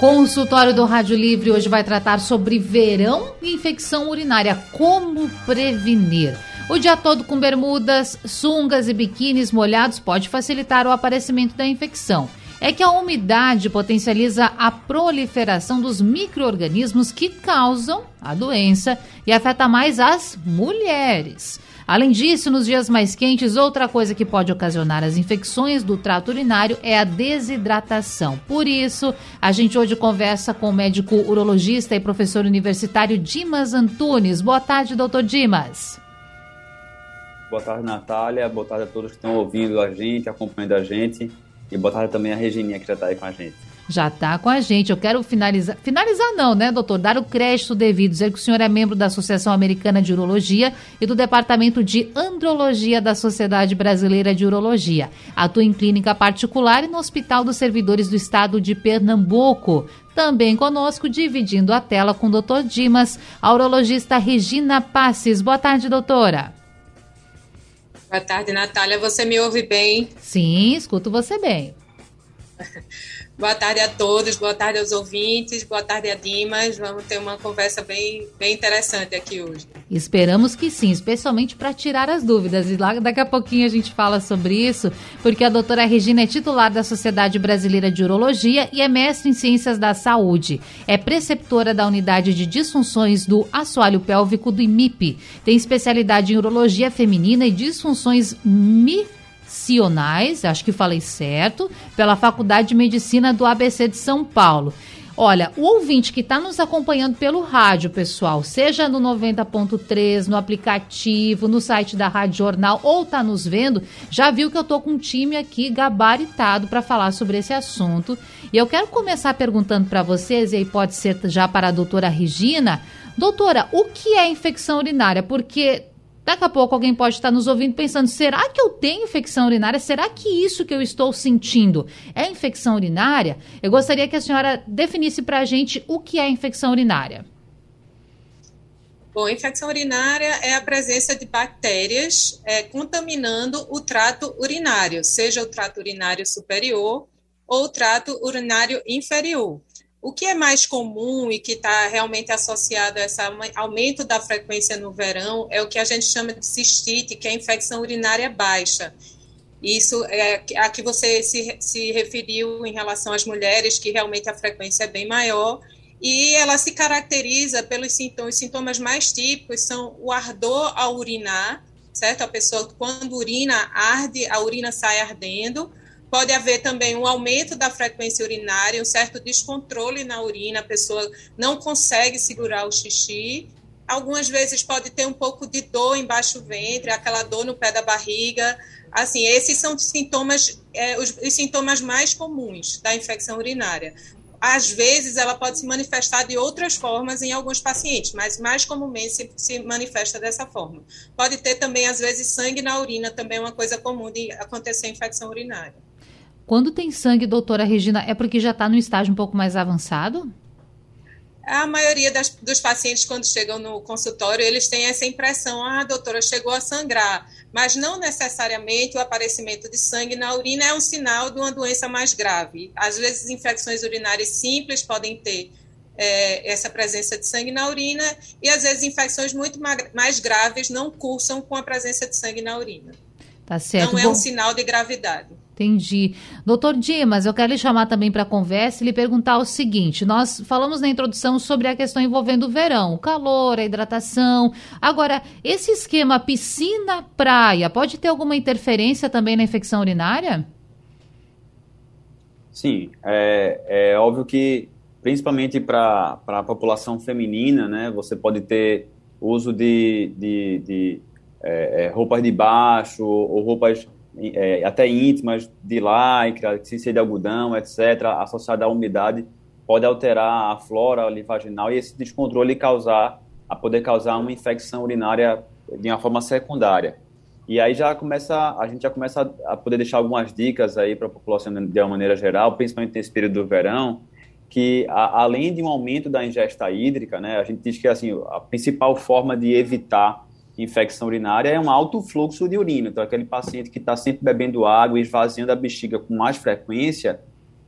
Consultório do Rádio Livre hoje vai tratar sobre verão e infecção urinária. Como prevenir? O dia todo com bermudas, sungas e biquínis molhados pode facilitar o aparecimento da infecção. É que a umidade potencializa a proliferação dos micro-organismos que causam a doença e afeta mais as mulheres. Além disso, nos dias mais quentes, outra coisa que pode ocasionar as infecções do trato urinário é a desidratação. Por isso, a gente hoje conversa com o médico urologista e professor universitário Dimas Antunes. Boa tarde, doutor Dimas. Boa tarde, Natália. Boa tarde a todos que estão ouvindo a gente, acompanhando a gente. E boa tarde também a Regininha que já está aí com a gente. Já está com a gente. Eu quero finalizar. Finalizar, não, né, doutor? Dar o crédito devido. Dizer que o senhor é membro da Associação Americana de Urologia e do Departamento de Andrologia da Sociedade Brasileira de Urologia. Atua em clínica particular e no Hospital dos Servidores do Estado de Pernambuco. Também conosco, dividindo a tela com o doutor Dimas, a urologista Regina Passes. Boa tarde, doutora. Boa tarde, Natália. Você me ouve bem? Sim, escuto você bem. Boa tarde a todos, boa tarde aos ouvintes, boa tarde a Dimas. Vamos ter uma conversa bem, bem interessante aqui hoje. Esperamos que sim, especialmente para tirar as dúvidas. E lá daqui a pouquinho a gente fala sobre isso, porque a doutora Regina é titular da Sociedade Brasileira de Urologia e é mestre em Ciências da Saúde. É preceptora da Unidade de Disfunções do Assoalho Pélvico do IMIP. Tem especialidade em urologia feminina e disfunções mi Sionais, acho que falei certo, pela Faculdade de Medicina do ABC de São Paulo. Olha, o ouvinte que está nos acompanhando pelo rádio, pessoal, seja no 90.3, no aplicativo, no site da Rádio Jornal ou está nos vendo, já viu que eu estou com um time aqui gabaritado para falar sobre esse assunto. E eu quero começar perguntando para vocês, e aí pode ser já para a doutora Regina. Doutora, o que é infecção urinária? Porque Daqui a pouco alguém pode estar nos ouvindo pensando: será que eu tenho infecção urinária? Será que isso que eu estou sentindo é infecção urinária? Eu gostaria que a senhora definisse para a gente o que é infecção urinária. Bom, infecção urinária é a presença de bactérias é, contaminando o trato urinário, seja o trato urinário superior ou o trato urinário inferior. O que é mais comum e que está realmente associado a esse aumento da frequência no verão é o que a gente chama de cistite, que é a infecção urinária baixa. Isso é a que você se, se referiu em relação às mulheres, que realmente a frequência é bem maior, e ela se caracteriza pelos sintomas, os sintomas mais típicos são o ardor ao urinar, certo? A pessoa, quando urina, arde, a urina sai ardendo, Pode haver também um aumento da frequência urinária, um certo descontrole na urina, a pessoa não consegue segurar o xixi. Algumas vezes pode ter um pouco de dor embaixo do ventre, aquela dor no pé da barriga. Assim, esses são sintomas, é, os, os sintomas mais comuns da infecção urinária às vezes ela pode se manifestar de outras formas em alguns pacientes, mas mais comumente se, se, manifesta dessa forma. Pode ter também, às vezes, sangue na urina, também é uma coisa comum de acontecer infecção urinária. Quando tem sangue, doutora Regina, é porque já está no estágio um pouco mais avançado? A maioria das, dos pacientes, quando chegam no consultório, eles têm essa impressão: ah, doutora, chegou a sangrar. Mas não necessariamente o aparecimento de sangue na urina é um sinal de uma doença mais grave. Às vezes, infecções urinárias simples podem ter é, essa presença de sangue na urina, e às vezes infecções muito mais graves não cursam com a presença de sangue na urina. Tá certo. Não é um sinal de gravidade. Entendi. Doutor Dimas, eu quero lhe chamar também para a conversa e lhe perguntar o seguinte: nós falamos na introdução sobre a questão envolvendo o verão, o calor, a hidratação. Agora, esse esquema piscina-praia pode ter alguma interferência também na infecção urinária? Sim, é, é óbvio que, principalmente para a população feminina, né, você pode ter uso de, de, de é, é roupas de baixo ou roupas é, até íntimas, de lycra, ciência de algodão, etc., associada à umidade, pode alterar a flora linfaginal e esse descontrole causar, a poder causar uma infecção urinária de uma forma secundária. E aí já começa, a gente já começa a poder deixar algumas dicas aí para a população de uma maneira geral, principalmente nesse período do verão, que a, além de um aumento da ingesta hídrica, né, a gente diz que assim a principal forma de evitar infecção urinária é um alto fluxo de urina. Então, aquele paciente que está sempre bebendo água e esvaziando a bexiga com mais frequência,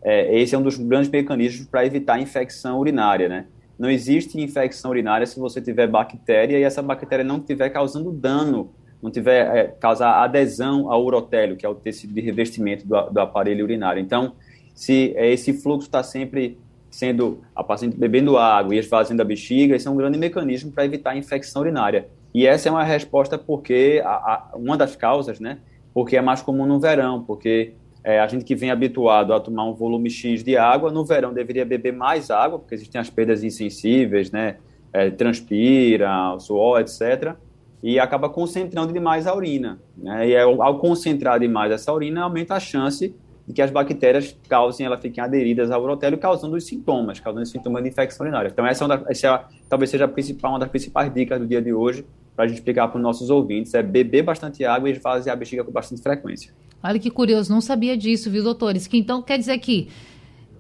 é, esse é um dos grandes mecanismos para evitar infecção urinária, né? Não existe infecção urinária se você tiver bactéria e essa bactéria não estiver causando dano não tiver é, causar adesão ao urotélio, que é o tecido de revestimento do, do aparelho urinário. Então, se é, esse fluxo está sempre sendo a paciente bebendo água e esvaziando a bexiga, esse é um grande mecanismo para evitar infecção urinária. E essa é uma resposta porque a, a, uma das causas, né? Porque é mais comum no verão, porque é, a gente que vem habituado a tomar um volume X de água, no verão deveria beber mais água, porque existem as perdas insensíveis, né? É, transpira, suor, etc e acaba concentrando demais a urina. Né? E ao concentrar demais essa urina, aumenta a chance que as bactérias causem, elas fiquem aderidas ao urotélio, causando os sintomas, causando os sintomas de infecção urinária. Então, essa, é essa é, talvez seja a principal, uma das principais dicas do dia de hoje, para a gente explicar para os nossos ouvintes, é beber bastante água e esvaziar a bexiga com bastante frequência. Olha que curioso, não sabia disso, viu, doutores? Que então quer dizer que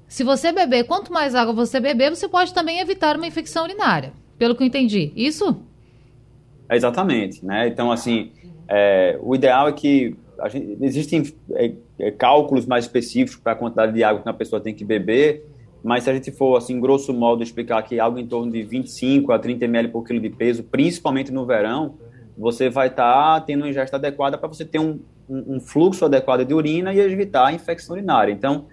se você beber, quanto mais água você beber, você pode também evitar uma infecção urinária, pelo que eu entendi. Isso? Exatamente, né? Então, assim, é, o ideal é que gente, existem é, é, cálculos mais específicos para a quantidade de água que uma pessoa tem que beber, mas se a gente for, assim, grosso modo, explicar que algo em torno de 25 a 30 ml por quilo de peso, principalmente no verão, você vai estar tá tendo uma ingesta adequada para você ter um, um, um, fluxo adequado de urina e evitar a infecção urinária. Então,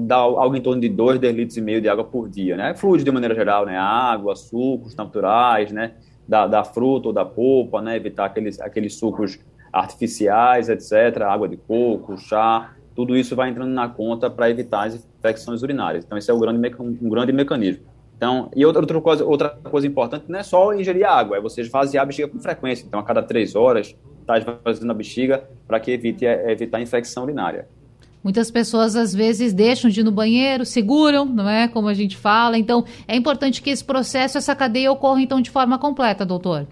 dá algo em torno de 2, 2 litros e meio de água por dia, né? Fluidos de maneira geral, né? Água, sucos naturais, né? da, da fruta ou da polpa, né? Evitar aqueles, aqueles sucos artificiais, etc., água de coco, chá, tudo isso vai entrando na conta para evitar as infecções urinárias. Então, esse é um grande, um grande mecanismo. Então, e outra, outra, coisa, outra coisa importante não é só ingerir água, é você esvaziar a bexiga com frequência. Então, a cada três horas, está esvaziando a bexiga para que evite é, evitar a infecção urinária. Muitas pessoas às vezes deixam de ir no banheiro, seguram, não é? Como a gente fala. Então, é importante que esse processo, essa cadeia ocorra então de forma completa, doutor.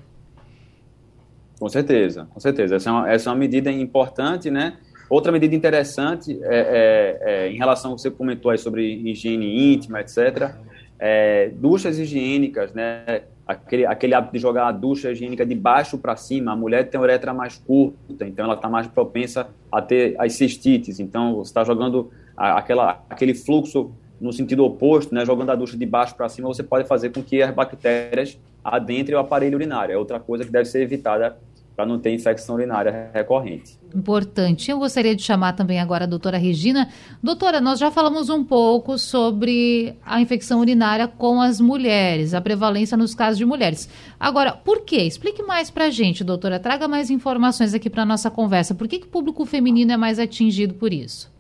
Com certeza, com certeza. Essa é uma, essa é uma medida importante, né? Outra medida interessante é, é, é, em relação ao que você comentou aí sobre higiene íntima, etc. É, duchas higiênicas, né? aquele, aquele hábito de jogar a ducha higiênica de baixo para cima, a mulher tem a uretra mais curta, então ela está mais propensa a ter as cistites. Então, você está jogando a, aquela, aquele fluxo no sentido oposto, né, jogando a ducha de baixo para cima, você pode fazer com que as bactérias adentrem o aparelho urinário. É outra coisa que deve ser evitada para não ter infecção urinária recorrente. Importante. Eu gostaria de chamar também agora a doutora Regina. Doutora, nós já falamos um pouco sobre a infecção urinária com as mulheres, a prevalência nos casos de mulheres. Agora, por quê? Explique mais para a gente, doutora. Traga mais informações aqui para a nossa conversa. Por que, que o público feminino é mais atingido por isso?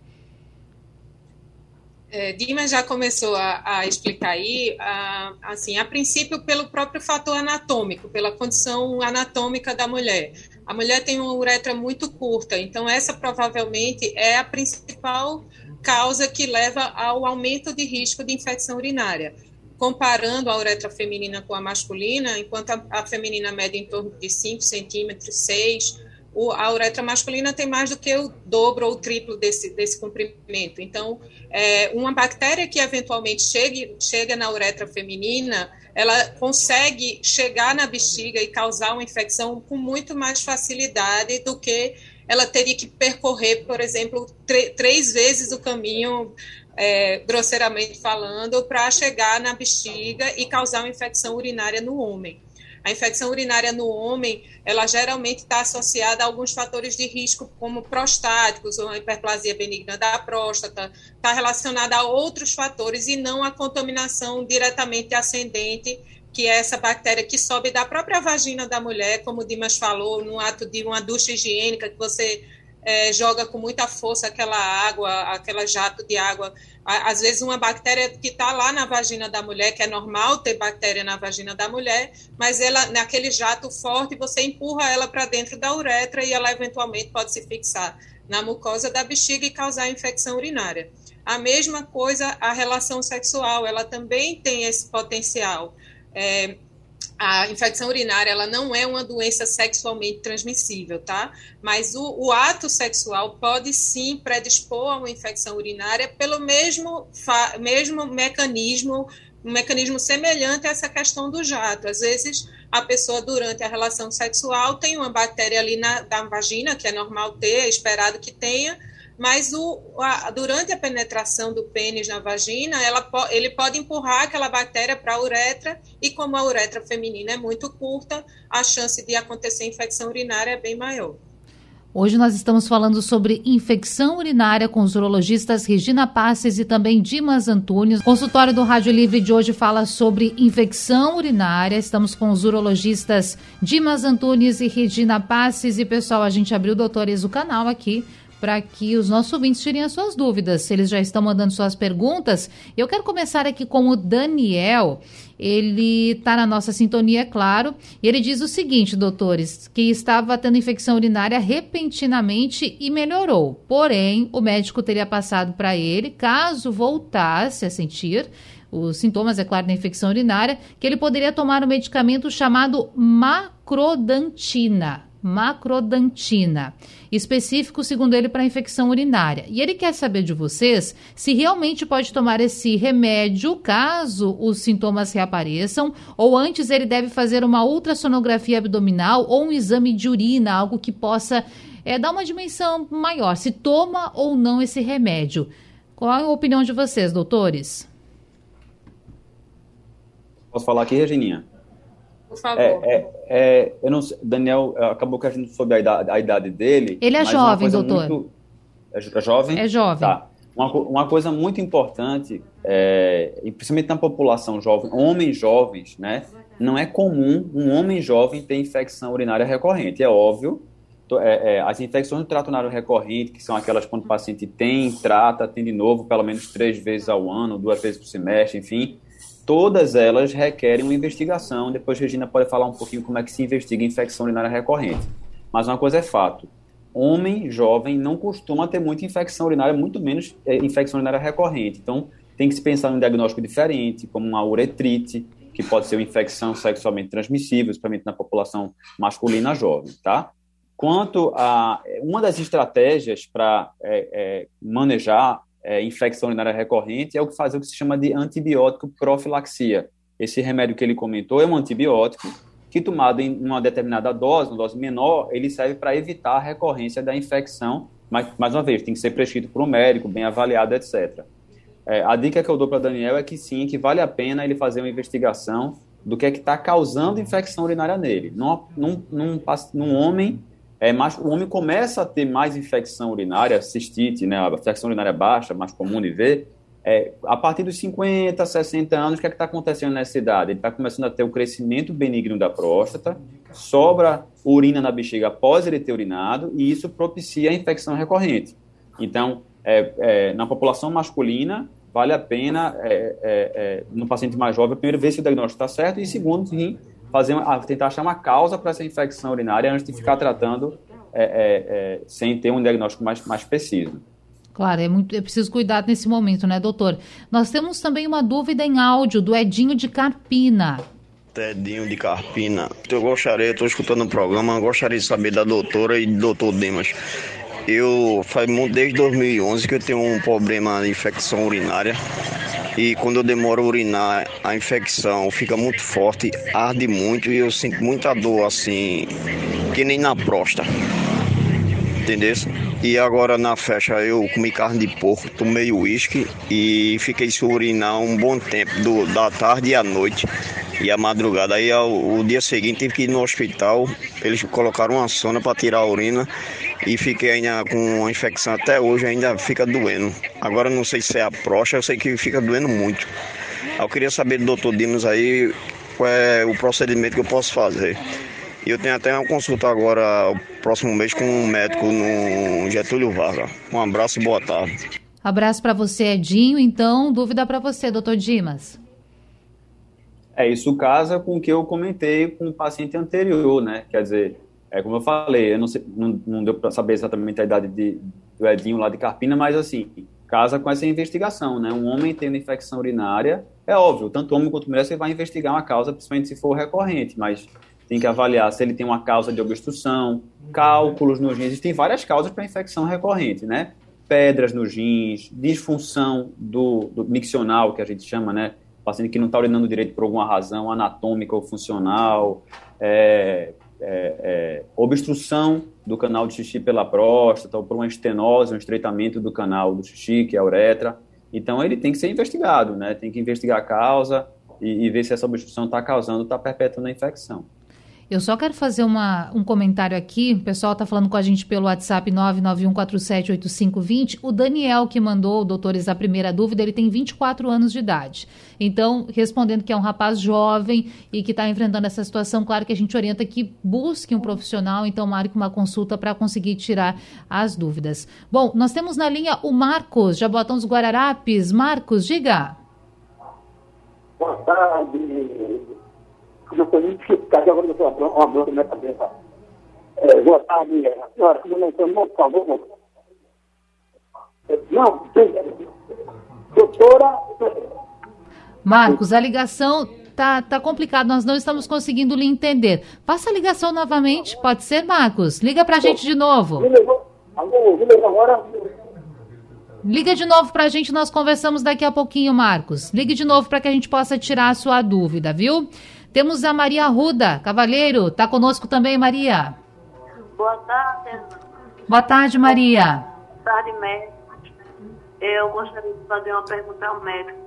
É, Dima já começou a, a explicar aí, a, assim, a princípio pelo próprio fator anatômico, pela condição anatômica da mulher. A mulher tem uma uretra muito curta, então essa provavelmente é a principal causa que leva ao aumento de risco de infecção urinária. Comparando a uretra feminina com a masculina, enquanto a, a feminina mede em torno de 5 centímetros, 6 o, a uretra masculina tem mais do que o dobro ou o triplo desse, desse comprimento. Então, é, uma bactéria que eventualmente chegue, chega na uretra feminina, ela consegue chegar na bexiga e causar uma infecção com muito mais facilidade do que ela teria que percorrer, por exemplo, três vezes o caminho, é, grosseiramente falando, para chegar na bexiga e causar uma infecção urinária no homem. A infecção urinária no homem, ela geralmente está associada a alguns fatores de risco, como prostáticos ou hiperplasia benigna da próstata, está relacionada a outros fatores e não a contaminação diretamente ascendente, que é essa bactéria que sobe da própria vagina da mulher, como o Dimas falou, no ato de uma ducha higiênica, que você é, joga com muita força aquela água, aquela jato de água. Às vezes, uma bactéria que está lá na vagina da mulher, que é normal ter bactéria na vagina da mulher, mas ela, naquele jato forte, você empurra ela para dentro da uretra e ela eventualmente pode se fixar na mucosa da bexiga e causar infecção urinária. A mesma coisa a relação sexual, ela também tem esse potencial. É, a infecção urinária ela não é uma doença sexualmente transmissível, tá? Mas o, o, ato sexual pode sim predispor a uma infecção urinária pelo mesmo, mesmo mecanismo, um mecanismo semelhante a essa questão do jato. Às vezes, a pessoa, durante a relação sexual, tem uma bactéria ali na da vagina, que é normal ter, é esperado que tenha, mas o, a, durante a penetração do pênis na vagina, ela, ele pode empurrar aquela bactéria para a uretra, e como a uretra feminina é muito curta, a chance de acontecer infecção urinária é bem maior. Hoje nós estamos falando sobre infecção urinária com os urologistas Regina Passes e também Dimas Antunes. O consultório do Rádio Livre de hoje fala sobre infecção urinária. Estamos com os urologistas Dimas Antunes e Regina Passes. E pessoal, a gente abriu doutores o canal aqui para que os nossos ouvintes tirem as suas dúvidas, eles já estão mandando suas perguntas. Eu quero começar aqui com o Daniel. Ele está na nossa sintonia, é claro. E ele diz o seguinte, doutores, que estava tendo infecção urinária repentinamente e melhorou. Porém, o médico teria passado para ele, caso voltasse a sentir os sintomas, é claro, da infecção urinária, que ele poderia tomar um medicamento chamado macrodantina macrodantina, específico, segundo ele, para infecção urinária. E ele quer saber de vocês se realmente pode tomar esse remédio caso os sintomas reapareçam, ou antes ele deve fazer uma ultrassonografia abdominal ou um exame de urina, algo que possa é, dar uma dimensão maior, se toma ou não esse remédio. Qual a opinião de vocês, doutores? Posso falar aqui, Regininha? Por favor. É, é, é, eu não sei, Daniel, acabou que a gente soube a idade, a idade dele. Ele é jovem, doutor. Muito, é, jovem? É jovem. Tá. Uma, uma coisa muito importante, é, principalmente na população jovem, homens jovens, né? Não é comum um homem jovem ter infecção urinária recorrente. É óbvio, é, é, as infecções do trato urinário recorrente, que são aquelas quando o paciente tem, trata, tem de novo pelo menos três vezes ao ano, duas vezes por semestre, enfim, todas elas requerem uma investigação. Depois Regina pode falar um pouquinho como é que se investiga infecção urinária recorrente. Mas uma coisa é fato: homem jovem não costuma ter muita infecção urinária, muito menos é, infecção urinária recorrente. Então, tem que se pensar em um diagnóstico diferente, como uma uretrite, que pode ser uma infecção sexualmente transmissível, principalmente na população masculina jovem, tá? Quanto a uma das estratégias para é, é, manejar é, infecção urinária recorrente é o que fazer o que se chama de antibiótico profilaxia. Esse remédio que ele comentou é um antibiótico que, tomado em uma determinada dose, uma dose menor, ele serve para evitar a recorrência da infecção, mas, mais uma vez, tem que ser prescrito por um médico, bem avaliado, etc. É, a dica que eu dou para Daniel é que sim, que vale a pena ele fazer uma investigação do que é que está causando infecção urinária nele. Num, num, num, num homem é, mais, o homem começa a ter mais infecção urinária, cistite, né, a infecção urinária baixa, mais comum de ver, é, a partir dos 50, 60 anos, o que é está acontecendo nessa idade? Ele está começando a ter o crescimento benigno da próstata, sobra urina na bexiga após ele ter urinado, e isso propicia a infecção recorrente. Então, é, é, na população masculina, vale a pena, é, é, no paciente mais jovem, primeiro ver se o diagnóstico está certo, e segundo, sim, fazer uma, tentar achar uma causa para essa infecção urinária antes de ficar tratando é, é, é, sem ter um diagnóstico mais, mais preciso. Claro, é, muito, é preciso cuidar nesse momento, né, doutor? Nós temos também uma dúvida em áudio do Edinho de Carpina. Edinho de Carpina. Eu gostaria, estou escutando o programa, gostaria de saber da doutora e do doutor Dimas. Eu faz desde 2011 que eu tenho um problema de infecção urinária e quando eu demoro a urinar, a infecção fica muito forte, arde muito e eu sinto muita dor assim, que nem na próstata. Entendeu? E agora na festa eu comi carne de porco, tomei uísque e fiquei sem urinar um bom tempo, do, da tarde e à noite e à madrugada. Aí ao, o dia seguinte tive que ir no hospital, eles colocaram uma sonda para tirar a urina e fiquei ainda com uma infecção até hoje, ainda fica doendo. Agora não sei se é a próstata, eu sei que fica doendo muito. Eu queria saber do doutor Dimas aí qual é o procedimento que eu posso fazer. Eu tenho até uma consulta agora, o próximo mês, com um médico no Getúlio Vargas. Um abraço e boa tarde. Abraço para você, Edinho. Então, dúvida para você, doutor Dimas. É, isso casa com o que eu comentei com o paciente anterior, né? Quer dizer, é como eu falei, eu não, sei, não, não deu para saber exatamente a idade de, do Edinho lá de Carpina, mas assim, casa com essa investigação, né? Um homem tendo infecção urinária, é óbvio, tanto homem quanto mulher, você vai investigar uma causa, principalmente se for recorrente, mas tem que avaliar se ele tem uma causa de obstrução, cálculos nos rins, existem várias causas para infecção recorrente, né? Pedras nos rins, disfunção do, do miccional, que a gente chama, né? Paciente que não está urinando direito por alguma razão anatômica ou funcional, é, é, é, obstrução do canal de xixi pela próstata, ou por uma estenose, um estreitamento do canal do xixi, que é a uretra. Então, ele tem que ser investigado, né? Tem que investigar a causa e, e ver se essa obstrução está causando, está perpetuando a infecção. Eu só quero fazer uma, um comentário aqui. O pessoal está falando com a gente pelo WhatsApp 991478520. O Daniel, que mandou, doutores, a primeira dúvida, ele tem 24 anos de idade. Então, respondendo que é um rapaz jovem e que está enfrentando essa situação, claro que a gente orienta que busque um profissional, então marque uma consulta para conseguir tirar as dúvidas. Bom, nós temos na linha o Marcos, Jabotão dos Guararapes. Marcos, diga. Boa tarde começou a me dificultar, agora eu estou uma bronca na minha cabeça. É, boa tarde, senhora, como não estou, por favor. Não, doutora. Marcos, a ligação tá, tá complicado, nós não estamos conseguindo lhe entender. Faça a ligação novamente, pode ser, Marcos? Liga para a gente de novo. Liga de novo para a gente, nós conversamos daqui a pouquinho, Marcos. Ligue de novo para que a gente possa tirar a sua dúvida, viu? Temos a Maria Ruda, Cavaleiro. Está conosco também, Maria. Boa tarde. Boa tarde, Maria. Boa tarde, médico. Eu gostaria de fazer uma pergunta ao médico,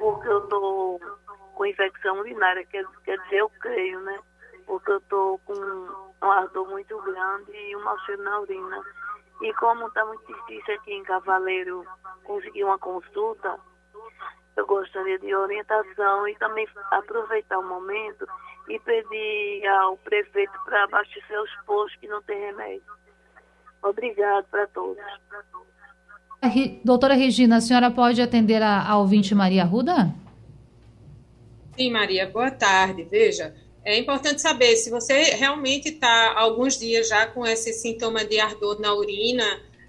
porque eu estou com infecção urinária, quer, quer dizer, eu creio, né? Porque eu estou com um ardor muito grande e um mau cheiro na urina. E como está muito difícil aqui em Cavaleiro conseguir uma consulta, eu gostaria de orientação e também aproveitar o momento e pedir ao prefeito para abastecer os postos que não tem remédio. Obrigado para todos. Doutora Regina, a senhora pode atender a, a ouvinte Maria Ruda? Sim, Maria, boa tarde. Veja, é importante saber se você realmente está alguns dias já com esse sintoma de ardor na urina,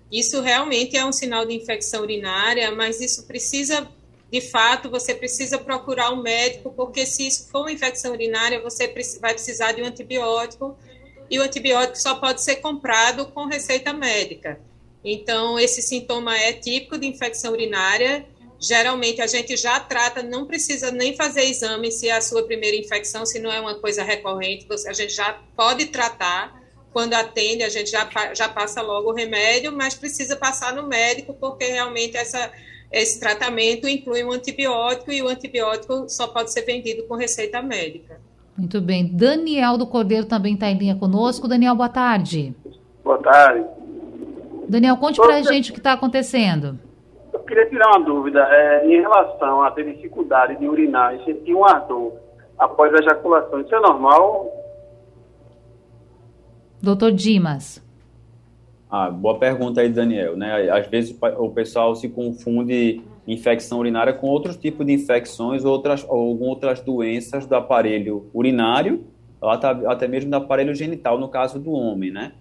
isso realmente é um sinal de infecção urinária, mas isso precisa de fato, você precisa procurar um médico, porque se isso for uma infecção urinária, você vai precisar de um antibiótico, e o antibiótico só pode ser comprado com receita médica. Então, esse sintoma é típico de infecção urinária. Geralmente, a gente já trata, não precisa nem fazer exame se é a sua primeira infecção, se não é uma coisa recorrente, a gente já pode tratar. Quando atende, a gente já, já passa logo o remédio, mas precisa passar no médico, porque realmente essa esse tratamento inclui um antibiótico e o antibiótico só pode ser vendido com receita médica. Muito bem. Daniel do Cordeiro também está em linha conosco. Daniel, boa tarde. Boa tarde. Daniel, conte para a gente o que está acontecendo. Eu queria tirar uma dúvida é, em relação a ter dificuldade de urinar e sentir um ardor após a ejaculação. Isso é normal? Doutor Dimas. Ah, boa pergunta aí, Daniel. Né? Às vezes o pessoal se confunde infecção urinária com outros tipos de infecções, outras, ou outras doenças do aparelho urinário, até mesmo do aparelho genital, no caso do homem, né?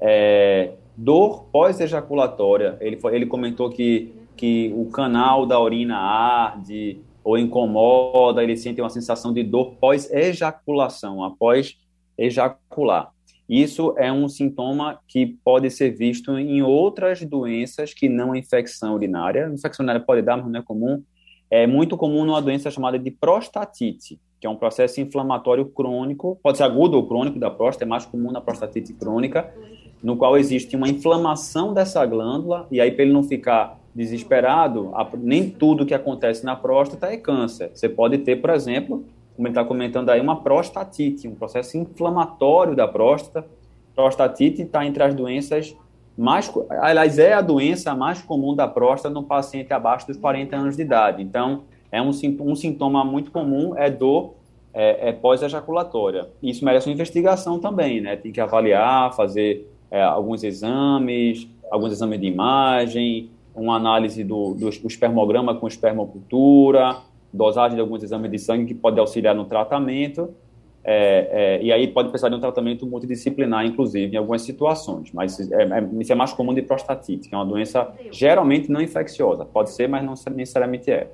É, dor pós-ejaculatória, ele, ele comentou que, que o canal da urina arde ou incomoda, ele sente uma sensação de dor pós-ejaculação, após ejacular. Isso é um sintoma que pode ser visto em outras doenças que não infecção urinária. Infecção urinária pode dar, mas não é comum. É muito comum numa doença chamada de prostatite, que é um processo inflamatório crônico, pode ser agudo ou crônico da próstata, é mais comum na prostatite crônica, no qual existe uma inflamação dessa glândula, e aí para ele não ficar desesperado, nem tudo que acontece na próstata é câncer. Você pode ter, por exemplo, como ele está comentando aí, uma prostatite, um processo inflamatório da próstata. Prostatite está entre as doenças mais, aliás, é a doença mais comum da próstata no paciente abaixo dos 40 anos de idade. Então, é um, um sintoma muito comum, é dor é, é pós-ejaculatória. Isso merece uma investigação também, né? Tem que avaliar, fazer é, alguns exames, alguns exames de imagem, uma análise do, do, espermograma com espermocultura, dosagem de alguns exames de sangue que pode auxiliar no tratamento. É, é, e aí pode precisar de um tratamento multidisciplinar, inclusive, em algumas situações. Mas é, é, isso é mais comum de prostatite, que é uma doença geralmente não infecciosa. Pode ser, mas não necessariamente é.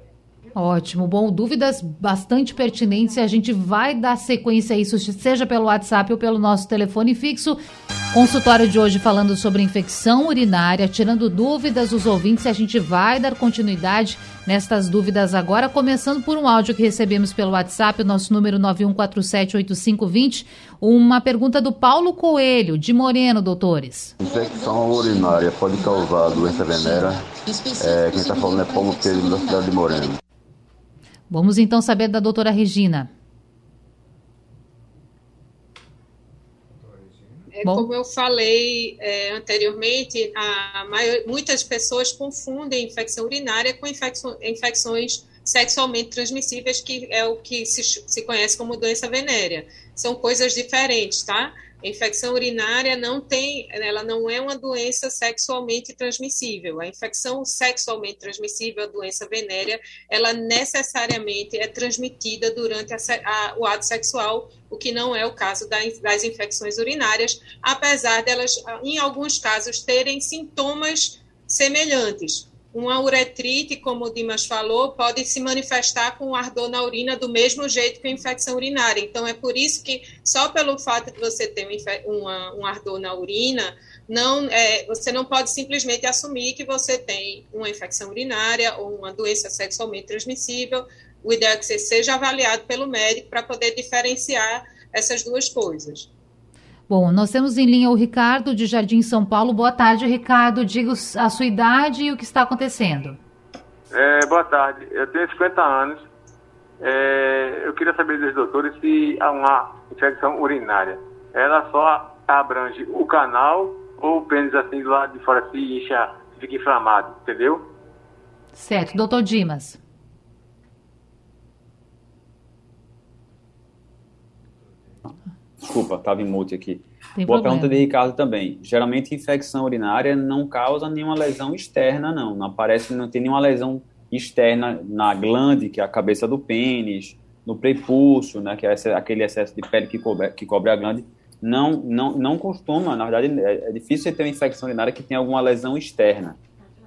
Ótimo. Bom, dúvidas bastante pertinentes e a gente vai dar sequência a isso, seja pelo WhatsApp ou pelo nosso telefone fixo. Consultório de hoje falando sobre infecção urinária, tirando dúvidas dos ouvintes e a gente vai dar continuidade nestas dúvidas agora, começando por um áudio que recebemos pelo WhatsApp, o nosso número 91478520, uma pergunta do Paulo Coelho, de Moreno, doutores. Infecção urinária pode causar doença venérea? É, quem está falando é Paulo Coelho, da cidade de Moreno. Vamos então saber da doutora Regina. É, como eu falei é, anteriormente, maior, muitas pessoas confundem infecção urinária com infecção, infecções sexualmente transmissíveis, que é o que se, se conhece como doença venérea. São coisas diferentes, tá? A infecção urinária não tem, ela não é uma doença sexualmente transmissível. A infecção sexualmente transmissível, a doença venérea, ela necessariamente é transmitida durante a, a, o ato sexual, o que não é o caso das, das infecções urinárias, apesar delas, em alguns casos, terem sintomas semelhantes. Uma uretrite, como o Dimas falou, pode se manifestar com ardor na urina do mesmo jeito que a infecção urinária. Então, é por isso que, só pelo fato de você ter uma, um ardor na urina, não, é, você não pode simplesmente assumir que você tem uma infecção urinária ou uma doença sexualmente transmissível. O ideal é que você seja avaliado pelo médico para poder diferenciar essas duas coisas. Bom, nós temos em linha o Ricardo de Jardim São Paulo. Boa tarde, Ricardo. Diga a sua idade e o que está acontecendo. É, boa tarde. Eu tenho 50 anos. É, eu queria saber dos doutores se há uma infecção urinária. Ela só abrange o canal ou o pênis assim do lado de fora se incha, fica inflamado, entendeu? Certo. Doutor Dimas. Desculpa, estava em mute aqui. Tem Boa problema. pergunta de Ricardo também. Geralmente, infecção urinária não causa nenhuma lesão externa, não. Não aparece, não tem nenhuma lesão externa na glande, que é a cabeça do pênis, no prepúcio, né, que é aquele excesso de pele que cobre, que cobre a glande. Não, não, não costuma, na verdade, é, é difícil você ter uma infecção urinária que tenha alguma lesão externa.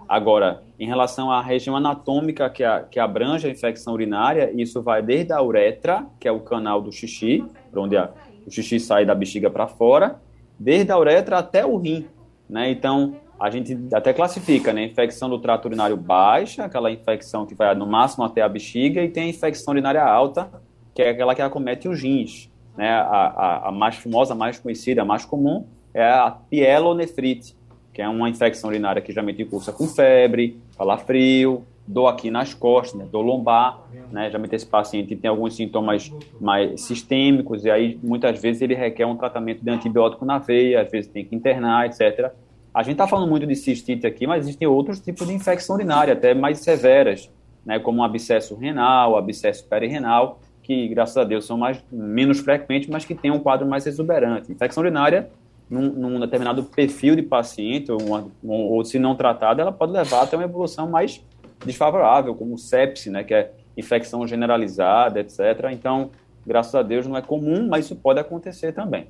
Agora, em relação à região anatômica que, a, que abrange a infecção urinária, isso vai desde a uretra, que é o canal do xixi, onde a, o xixi sai da bexiga para fora, desde a uretra até o rim, né? Então, a gente até classifica, né? Infecção do trato urinário baixa, aquela infecção que vai no máximo até a bexiga, e tem a infecção urinária alta, que é aquela que acomete os rins, né? A, a, a mais famosa, mais conhecida, a mais comum é a pielonefrite, que é uma infecção urinária que geralmente cursa com febre, calafrio, dor aqui nas costas, né, dor lombar, né, geralmente esse paciente tem alguns sintomas mais sistêmicos e aí muitas vezes ele requer um tratamento de antibiótico na veia, às vezes tem que internar, etc. A gente está falando muito de cistite aqui, mas existem outros tipos de infecção urinária, até mais severas, né, como um abscesso renal, abscesso perirenal, que graças a Deus são mais, menos frequentes, mas que têm um quadro mais exuberante. Infecção urinária num, num, determinado perfil de paciente, ou, uma, ou, se não tratada, ela pode levar até uma evolução mais desfavorável, como sepse, né, que é infecção generalizada, etc. Então, graças a Deus, não é comum, mas isso pode acontecer também.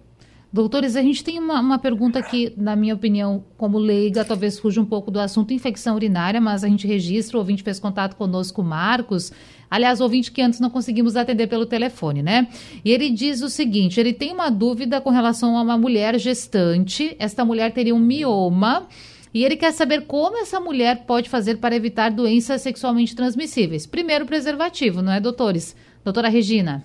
Doutores, a gente tem uma, uma, pergunta que, na minha opinião, como leiga, talvez fuja um pouco do assunto infecção urinária, mas a gente registra, o ouvinte fez contato conosco, Marcos. Aliás, o ouvinte que antes não conseguimos atender pelo telefone, né? E ele diz o seguinte: ele tem uma dúvida com relação a uma mulher gestante. Esta mulher teria um mioma e ele quer saber como essa mulher pode fazer para evitar doenças sexualmente transmissíveis. Primeiro, preservativo, não é, doutores? Doutora Regina.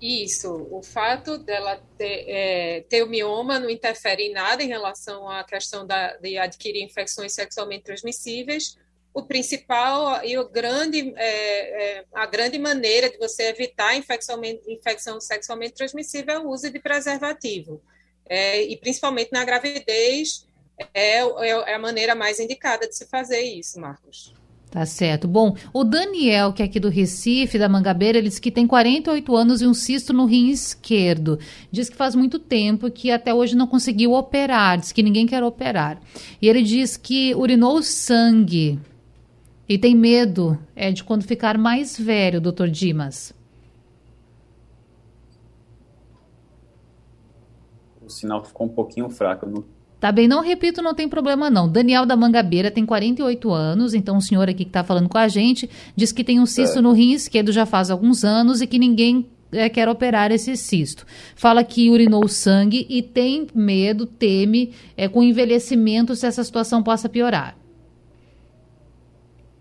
Isso, o fato dela ter, é, ter o mioma não interfere em nada em relação à questão da, de adquirir infecções sexualmente transmissíveis. O principal e o grande, é, é, a grande maneira de você evitar infecção, infecção sexualmente transmissível é o uso de preservativo é, e principalmente na gravidez, é, é, é a maneira mais indicada de se fazer isso, Marcos. Tá certo. Bom, o Daniel, que é aqui do Recife, da Mangabeira, ele diz que tem 48 anos e um cisto no rim esquerdo. Diz que faz muito tempo que até hoje não conseguiu operar, diz que ninguém quer operar. E ele diz que urinou sangue e tem medo é de quando ficar mais velho, doutor Dimas. O sinal ficou um pouquinho fraco. Não... Tá bem, não repito, não tem problema não. Daniel da Mangabeira tem 48 anos, então o senhor aqui que está falando com a gente diz que tem um cisto é. no rim esquerdo já faz alguns anos e que ninguém é, quer operar esse cisto. Fala que urinou sangue e tem medo, teme é, com envelhecimento se essa situação possa piorar.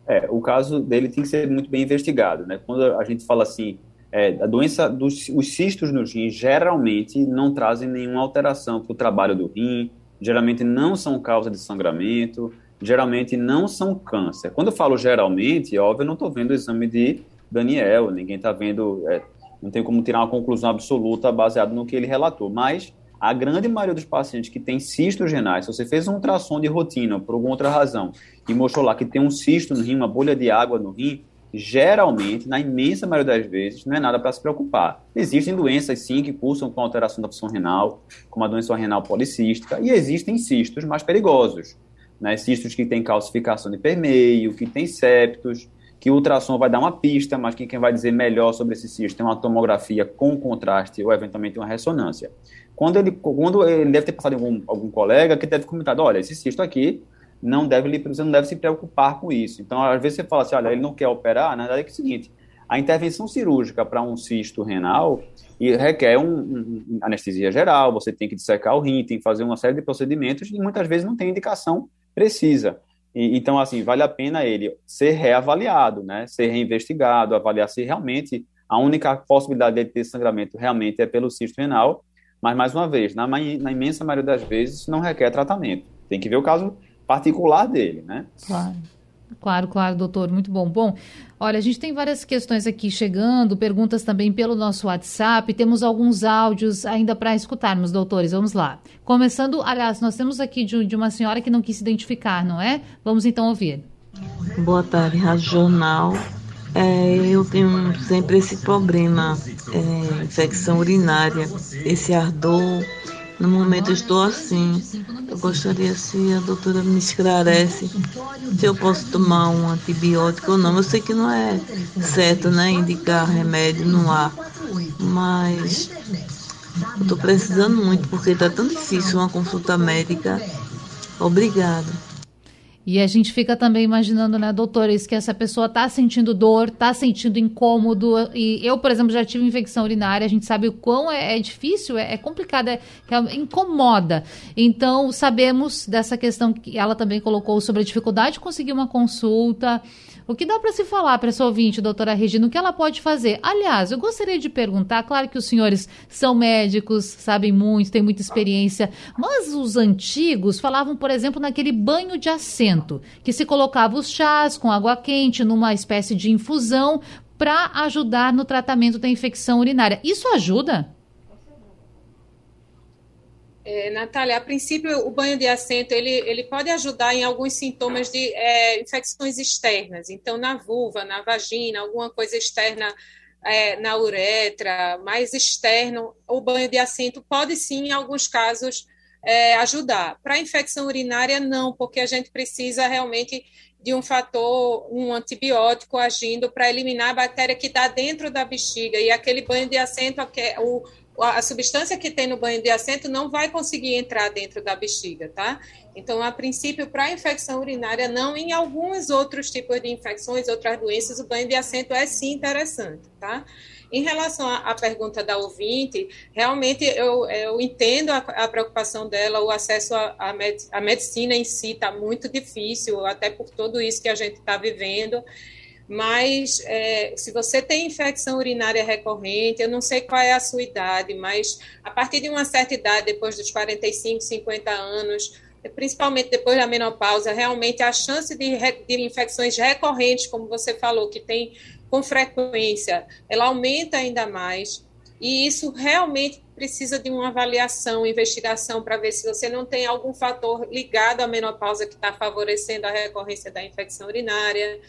É, o caso dele tem que ser muito bem investigado, né? Quando a gente fala assim, é, a doença dos os cistos no rim geralmente não trazem nenhuma alteração para o trabalho do rim, geralmente não são causa de sangramento, geralmente não são câncer. Quando eu falo geralmente, óbvio, eu não estou vendo o exame de Daniel, ninguém está vendo, é, não tem como tirar uma conclusão absoluta baseado no que ele relatou, mas a grande maioria dos pacientes que tem cistos renais, se você fez um ultrassom de rotina por alguma outra razão e mostrou lá que tem um cisto no rim, uma bolha de água no rim, geralmente, na imensa maioria das vezes, não é nada para se preocupar. Existem doenças, sim, que cursam com alteração da função renal, como a doença renal policística, e existem cistos mais perigosos. Né? Cistos que têm calcificação de permeio, que têm septos, que o ultrassom vai dar uma pista, mas quem vai dizer melhor sobre esse cisto tem uma tomografia com contraste ou eventualmente uma ressonância. Quando ele, quando ele deve ter passado algum, algum colega que deve comentar, olha, esse cisto aqui não deve, você não deve se preocupar com isso. Então, às vezes você fala assim, olha, ele não quer operar, na verdade é, é o seguinte, a intervenção cirúrgica para um cisto renal requer um, um, anestesia geral, você tem que dissecar o rim, tem que fazer uma série de procedimentos e muitas vezes não tem indicação precisa. E, então, assim, vale a pena ele ser reavaliado, né, ser reinvestigado, avaliar se realmente a única possibilidade de ter sangramento realmente é pelo cisto renal, mas, mais uma vez, na, na imensa maioria das vezes, não requer tratamento. Tem que ver o caso particular dele, né? Claro. Claro, claro, doutor, muito bom. Bom, olha, a gente tem várias questões aqui chegando, perguntas também pelo nosso WhatsApp, temos alguns áudios ainda para escutarmos, doutores, vamos lá. Começando, aliás, nós temos aqui de, de, uma senhora que não quis se identificar, não é? Vamos então ouvir. Boa tarde, Rádio Jornal. É, eu tenho sempre esse problema, é, infecção urinária, esse ardor no momento estou assim. Eu gostaria se a doutora me esclarece se eu posso tomar um antibiótico ou não. Eu sei que não é certo, né? Indicar remédio no ar. Mas eu estou precisando muito porque está tão difícil uma consulta médica. Obrigada. E a gente fica também imaginando, né, doutores, que essa pessoa está sentindo dor, está sentindo incômodo. E eu, por exemplo, já tive infecção urinária, a gente sabe o quão é, é difícil, é, é complicado, é, é, incomoda. Então, sabemos dessa questão que ela também colocou sobre a dificuldade de conseguir uma consulta. O que dá para se falar para essa ouvinte, doutora Regina, o que ela pode fazer? Aliás, eu gostaria de perguntar, claro que os senhores são médicos, sabem muito, têm muita experiência, mas os antigos falavam, por exemplo, naquele banho de assento, que se colocava os chás com água quente numa espécie de infusão para ajudar no tratamento da infecção urinária. Isso ajuda? É, Natália, a princípio o banho de assento ele, ele pode ajudar em alguns sintomas de é, infecções externas, então na vulva, na vagina, alguma coisa externa é, na uretra, mais externo, o banho de assento pode sim, em alguns casos, é, ajudar. Para infecção urinária, não, porque a gente precisa realmente de um fator, um antibiótico agindo para eliminar a bactéria que está dentro da bexiga, e aquele banho de assento, o, a substância que tem no banho de assento não vai conseguir entrar dentro da bexiga, tá? Então, a princípio, para infecção urinária, não, em alguns outros tipos de infecções, outras doenças, o banho de assento é sim interessante, tá? Em relação à, pergunta da ouvinte, realmente eu, eu entendo a, a preocupação dela, o acesso à med, medicina em si está muito difícil, até por tudo isso que a gente está vivendo mas é, se você tem infecção urinária recorrente, eu não sei qual é a sua idade, mas a partir de uma certa idade, depois dos 45, 50 anos, principalmente depois da menopausa, realmente a chance de, de infecções recorrentes, como você falou, que tem com frequência, ela aumenta ainda mais. E isso realmente precisa de uma avaliação, investigação, para ver se você não tem algum fator ligado à menopausa que está favorecendo a recorrência da infecção urinária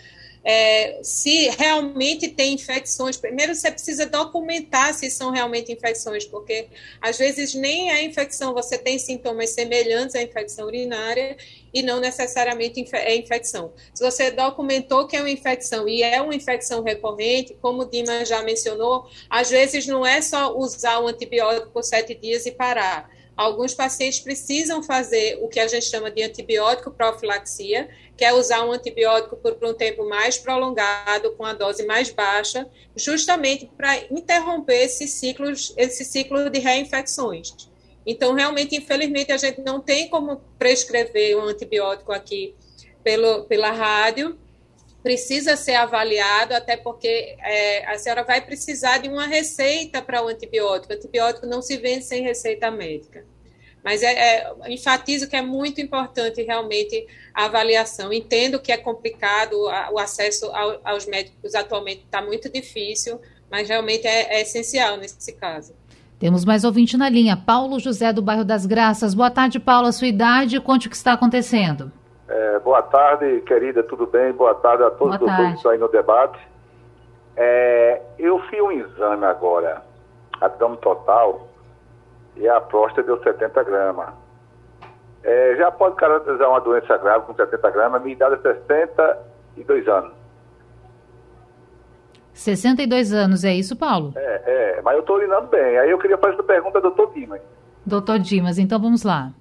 é, se realmente tem infecções. Primeiro, você precisa documentar se são realmente infecções, porque às vezes nem é infecção, você tem sintomas semelhantes à infecção urinária e não necessariamente é infecção. Se você documentou que é uma infecção e é uma infecção recorrente, como o Dima já mencionou, às vezes não é só usar o antibiótico por sete dias e parar alguns pacientes precisam fazer o que a gente chama de antibiótico profilaxia, que é usar um antibiótico por, um tempo mais prolongado, com a dose mais baixa, justamente para interromper esses ciclos, esse ciclo de reinfecções. Então, realmente, infelizmente, a gente não tem como prescrever um antibiótico aqui pelo, pela rádio, precisa ser avaliado, até porque é, a senhora vai precisar de uma receita para o antibiótico. O antibiótico não se vende sem receita médica. Mas é, é, enfatizo que é muito importante realmente a avaliação. Entendo que é complicado, o acesso ao, aos médicos atualmente está muito difícil, mas realmente é, é essencial nesse caso. Temos mais ouvinte na linha, Paulo José do bairro das Graças. Boa tarde, Paulo, a sua idade conte o que está acontecendo. É, boa tarde, querida, tudo bem? Boa tarde a todos boa que estão aí no debate. É, eu fiz um exame agora, abdômen total, e a próstata deu 70 gramas. É, já pode caracterizar uma doença grave com 70 gramas, minha idade é 62 anos. 62 anos, é isso, Paulo? É, é mas eu estou urinando bem. Aí eu queria fazer uma pergunta ao doutor Dimas. Doutor Dimas, então vamos lá.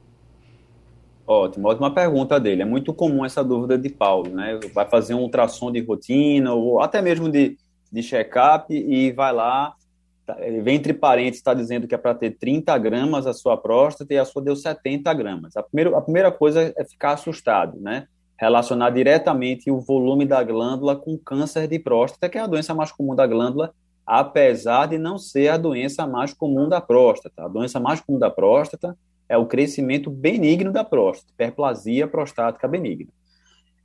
Ótimo, ótima pergunta dele. É muito comum essa dúvida de Paulo, né? Vai fazer um ultrassom de rotina, ou até mesmo de, de check-up, e vai lá, tá, vem entre parênteses, está dizendo que é para ter 30 gramas a sua próstata e a sua deu 70 gramas. A a primeira coisa é ficar assustado, né? Relacionar diretamente o volume da glândula com câncer de próstata, que é a doença mais comum da glândula, apesar de não ser a doença mais comum da próstata. A doença mais comum da próstata é o crescimento benigno da próstata, hiperplasia prostática benigna.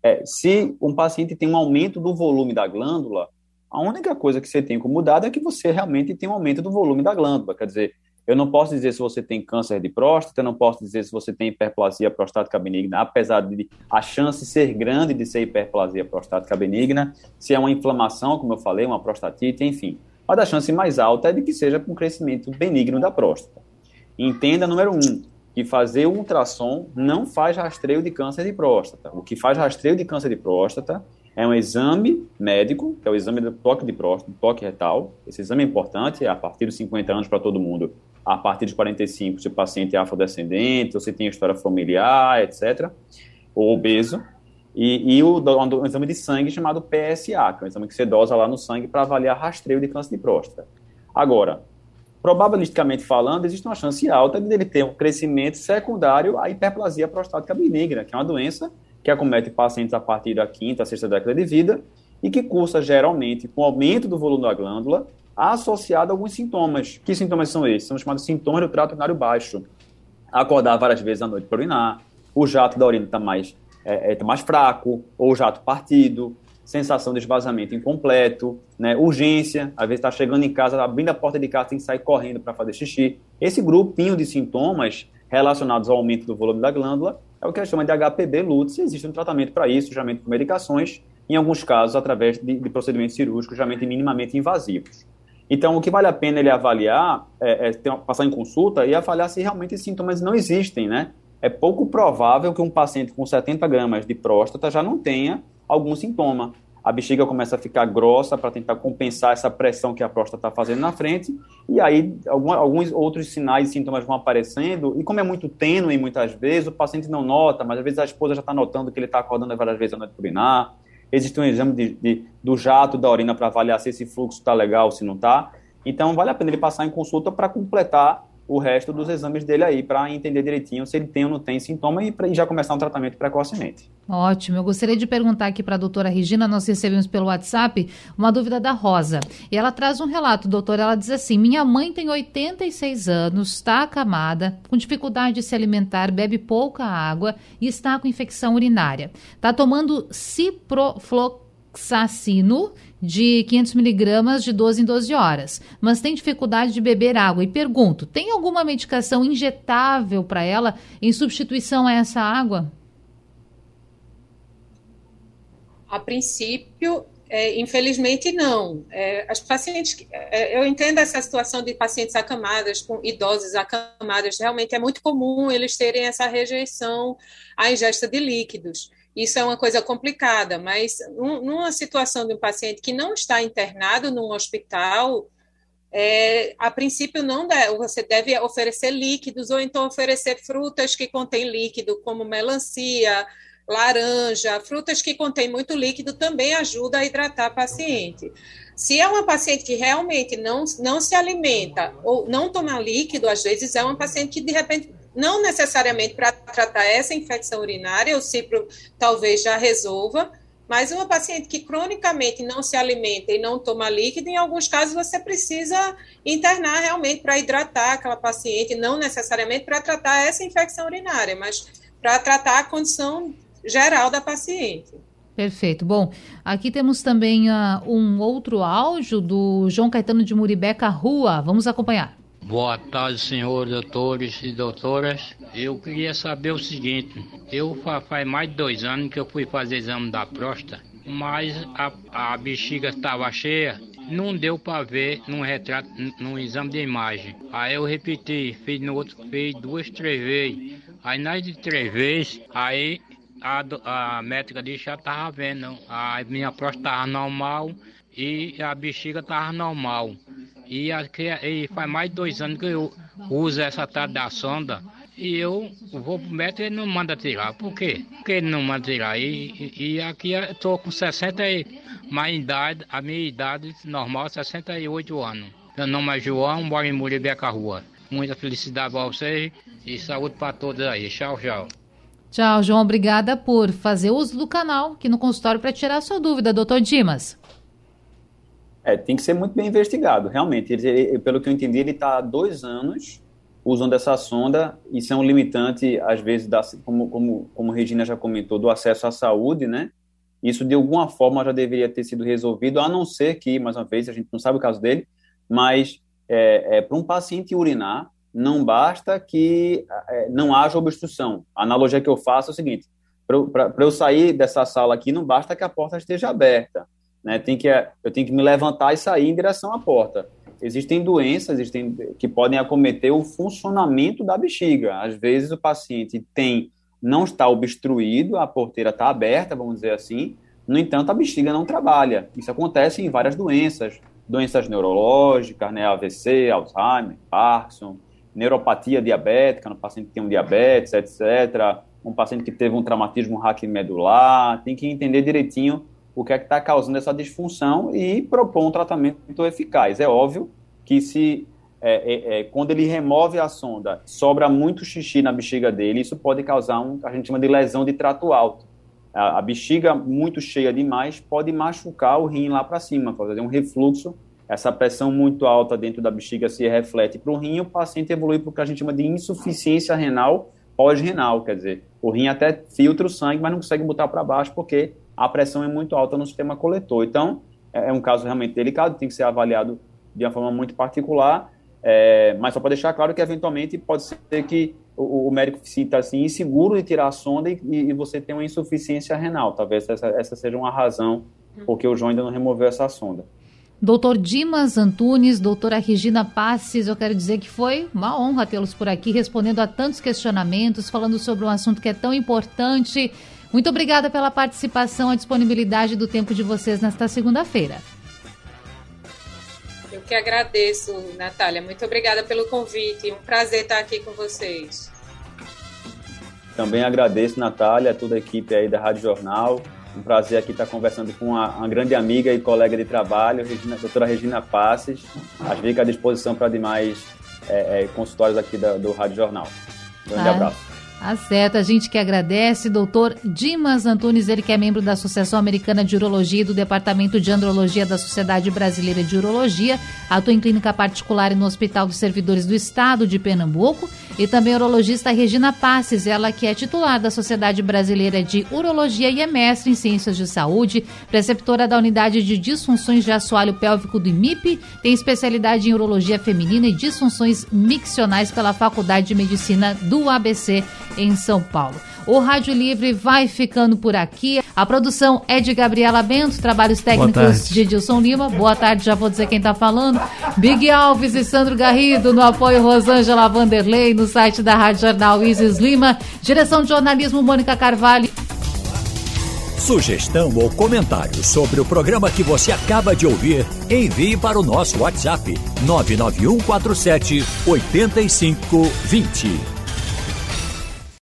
É, se um paciente tem um aumento do volume da glândula, a única coisa que você tem como mudar é que você realmente tem um aumento do volume da glândula. Quer dizer, eu não posso dizer se você tem câncer de próstata, eu não posso dizer se você tem hiperplasia prostática benigna, apesar de a chance ser grande de ser hiperplasia prostática benigna, se é uma inflamação, como eu falei, uma prostatite, enfim. Mas a chance mais alta é de que seja com crescimento benigno da próstata. Entenda, número um, que fazer o ultrassom não faz rastreio de câncer de próstata. O que faz rastreio de câncer de próstata é um exame médico, que é o exame do toque de próstata, toque retal. Esse exame é importante, é a partir dos 50 anos para todo mundo. A partir dos 45, se o paciente é afrodescendente, ou se tem história familiar, etc., ou obeso. E, e o, um exame de sangue chamado PSA, que é um exame que você dosa lá no sangue para avaliar rastreio de câncer de próstata. Agora, probabilisticamente falando, existe uma chance alta de ele ter um crescimento secundário à hiperplasia prostática benigna, que é uma doença que acomete pacientes a partir da quinta, sexta década de vida e que cursa geralmente com aumento do volume da glândula associado a alguns sintomas. Que sintomas são esses? São chamados sintomas do trato urinário baixo. Acordar várias vezes à noite para urinar, o jato da urina está mais, é, é, tá mais fraco, ou o jato partido, sensação de esvazamento incompleto, né? urgência, às vezes está chegando em casa, abrindo a porta de casa, tem que sair correndo para fazer xixi. Esse grupinho de sintomas relacionados ao aumento do volume da glândula é o que a gente chama de HPB LUTS, e existe um tratamento para isso, geralmente com medicações, em alguns casos através de, de procedimentos cirúrgicos, geralmente minimamente invasivos. Então, o que vale a pena ele avaliar, é, é ter, passar em consulta e avaliar se realmente esses sintomas não existem, né? É pouco provável que um paciente com 70 gramas de próstata já não tenha algum sintoma. A bexiga começa a ficar grossa para tentar compensar essa pressão que a próstata está fazendo na frente, e aí alguns outros sinais e sintomas vão aparecendo, e como é muito tênue muitas vezes, o paciente não nota, mas às vezes a esposa já está notando que ele está acordando várias vezes à noite urinar, existe um exame de, de, do jato da urina para avaliar se esse fluxo está legal, se não está, então vale a pena ele passar em consulta para completar o resto dos exames dele aí para entender direitinho se ele tem ou não tem sintoma e, pra, já começar um tratamento precocemente. Ótimo. Eu gostaria de perguntar aqui para a doutora Regina, nós recebemos pelo WhatsApp uma dúvida da Rosa. E ela traz um relato, doutora. Ela diz assim: Minha mãe tem 86 anos, está acamada, com dificuldade de se alimentar, bebe pouca água e está com infecção urinária. Está tomando ciprofloxacino de 500 miligramas de 12 em 12 horas, mas tem dificuldade de beber água. E pergunto: tem alguma medicação injetável para ela em substituição a essa água? A princípio, é, infelizmente não. É, as pacientes, é, eu entendo essa situação de pacientes acamadas, com idosos acamadas, realmente é muito comum eles terem essa rejeição à ingesta de líquidos. Isso é uma coisa complicada, mas numa situação de um paciente que não está internado num hospital, é, a princípio não deve, você deve oferecer líquidos ou então oferecer frutas que contêm líquido, como melancia, laranja, frutas que contêm muito líquido também ajuda a hidratar a paciente. Se é uma paciente que realmente não, não se alimenta ou não toma líquido, às vezes é uma paciente que de repente não necessariamente para tratar essa infecção urinária, o cipro talvez já resolva, mas uma paciente que cronicamente não se alimenta e não toma líquido, em alguns casos você precisa internar realmente para hidratar aquela paciente, não necessariamente para tratar essa infecção urinária, mas para tratar a condição geral da paciente. Perfeito. Bom, aqui temos também uh, um outro áudio do João Caetano de Muribeca Rua. Vamos acompanhar. Boa tarde, senhores doutores e doutoras. Eu queria saber o seguinte: eu faz mais de dois anos que eu fui fazer exame da próstata, mas a, a bexiga estava cheia, não deu para ver num retrato, num exame de imagem. Aí eu repeti, fiz no outro, fiz duas, três vezes. Aí nas de três vezes, aí a, a médica disse já estava vendo, a minha próstata estava normal e a bexiga estava normal. E, aqui, e faz mais de dois anos que eu uso essa tal da sonda. E eu vou pro médico e ele não manda tirar. Por quê? Porque ele não manda tirar. E, e, aqui eu tô com 60 e mais idade, a minha idade normal é 68 anos. Meu nome é João, moro em Muribeca Rua. Muita felicidade para vocês e saúde para todos aí. Tchau, tchau. Tchau, João. Obrigada por fazer uso do canal aqui no consultório para tirar a sua dúvida, doutor Dimas. É, tem que ser muito bem investigado, realmente. Ele, ele, pelo que eu entendi, ele está há dois anos usando essa sonda. Isso é um limitante, às vezes, da, como, como, como Regina já comentou, do acesso à saúde, né? Isso, de alguma forma, já deveria ter sido resolvido, a não ser que, mais uma vez, a gente não sabe o caso dele, mas é, é para um paciente urinar, não basta que é, não haja obstrução. A analogia que eu faço é o seguinte: para eu sair dessa sala aqui, não basta que a porta esteja aberta né? Tem que, eu tenho que me levantar e sair em direção à porta. Existem doenças existem, que podem acometer o funcionamento da bexiga. Às vezes o paciente tem não está obstruído, a porteira está aberta, vamos dizer assim, no entanto a bexiga não trabalha. Isso acontece em várias doenças, doenças neurológicas, né, AVC, Alzheimer, Parkinson, neuropatia diabética, no paciente que tem um diabetes, etc., um paciente que teve um traumatismo raquimedular, tem que entender direitinho o que é que está causando essa disfunção e propor um tratamento eficaz. É óbvio que se é, é, é, quando ele remove a sonda, sobra muito xixi na bexiga dele, isso pode causar um a gente chama de lesão de trato alto. A, a bexiga muito cheia demais pode machucar o rim lá para cima, fazer um refluxo. Essa pressão muito alta dentro da bexiga se reflete para o rim, o paciente evolui para o que a gente chama de insuficiência renal pós-renal, quer dizer, o rim até filtra o sangue, mas não consegue botar para baixo porque a pressão é muito alta no sistema coletor. Então, é, é um caso realmente delicado, tem que ser avaliado de uma forma muito particular, é, mas só para deixar claro que, eventualmente, pode ser que o, o médico se sinta assim, inseguro de tirar a sonda e, e, você tem uma insuficiência renal. Talvez essa, essa seja uma razão porque o João ainda não removeu essa sonda. Doutor Dimas Antunes, doutora Regina Passes, eu quero dizer que foi uma honra tê-los por aqui, respondendo a tantos questionamentos, falando sobre um assunto que é tão importante muito obrigada pela participação e disponibilidade do tempo de vocês nesta segunda-feira. Eu que agradeço, Natália. Muito obrigada pelo convite. Um prazer estar aqui com vocês. Também agradeço, Natália, toda a equipe aí da Rádio Jornal. Um prazer aqui estar conversando com uma, uma grande amiga e colega de trabalho, a doutora Regina Passes. Às vezes à disposição para demais é, é, consultórios aqui da, do Rádio Jornal. Um grande ah. abraço. Tá certo, a gente que agradece, doutor Dimas Antunes, ele que é membro da Associação Americana de Urologia e do Departamento de Andrologia da Sociedade Brasileira de Urologia, atua em clínica particular e no Hospital dos Servidores do Estado de Pernambuco, e também a urologista Regina Passes, ela que é titular da Sociedade Brasileira de Urologia e é mestre em Ciências de Saúde, preceptora da Unidade de Disfunções de Assoalho Pélvico do IMIP, tem especialidade em Urologia Feminina e Disfunções Miccionais pela Faculdade de Medicina do ABC em São Paulo. O Rádio Livre vai ficando por aqui. A produção é de Gabriela Bento, trabalhos técnicos de Edilson Lima. Boa tarde, já vou dizer quem está falando. Big Alves e Sandro Garrido, no apoio Rosângela Vanderlei, no site da Rádio Jornal Isis Lima. Direção de jornalismo Mônica Carvalho. Sugestão ou comentário sobre o programa que você acaba de ouvir, envie para o nosso WhatsApp 99147 8520.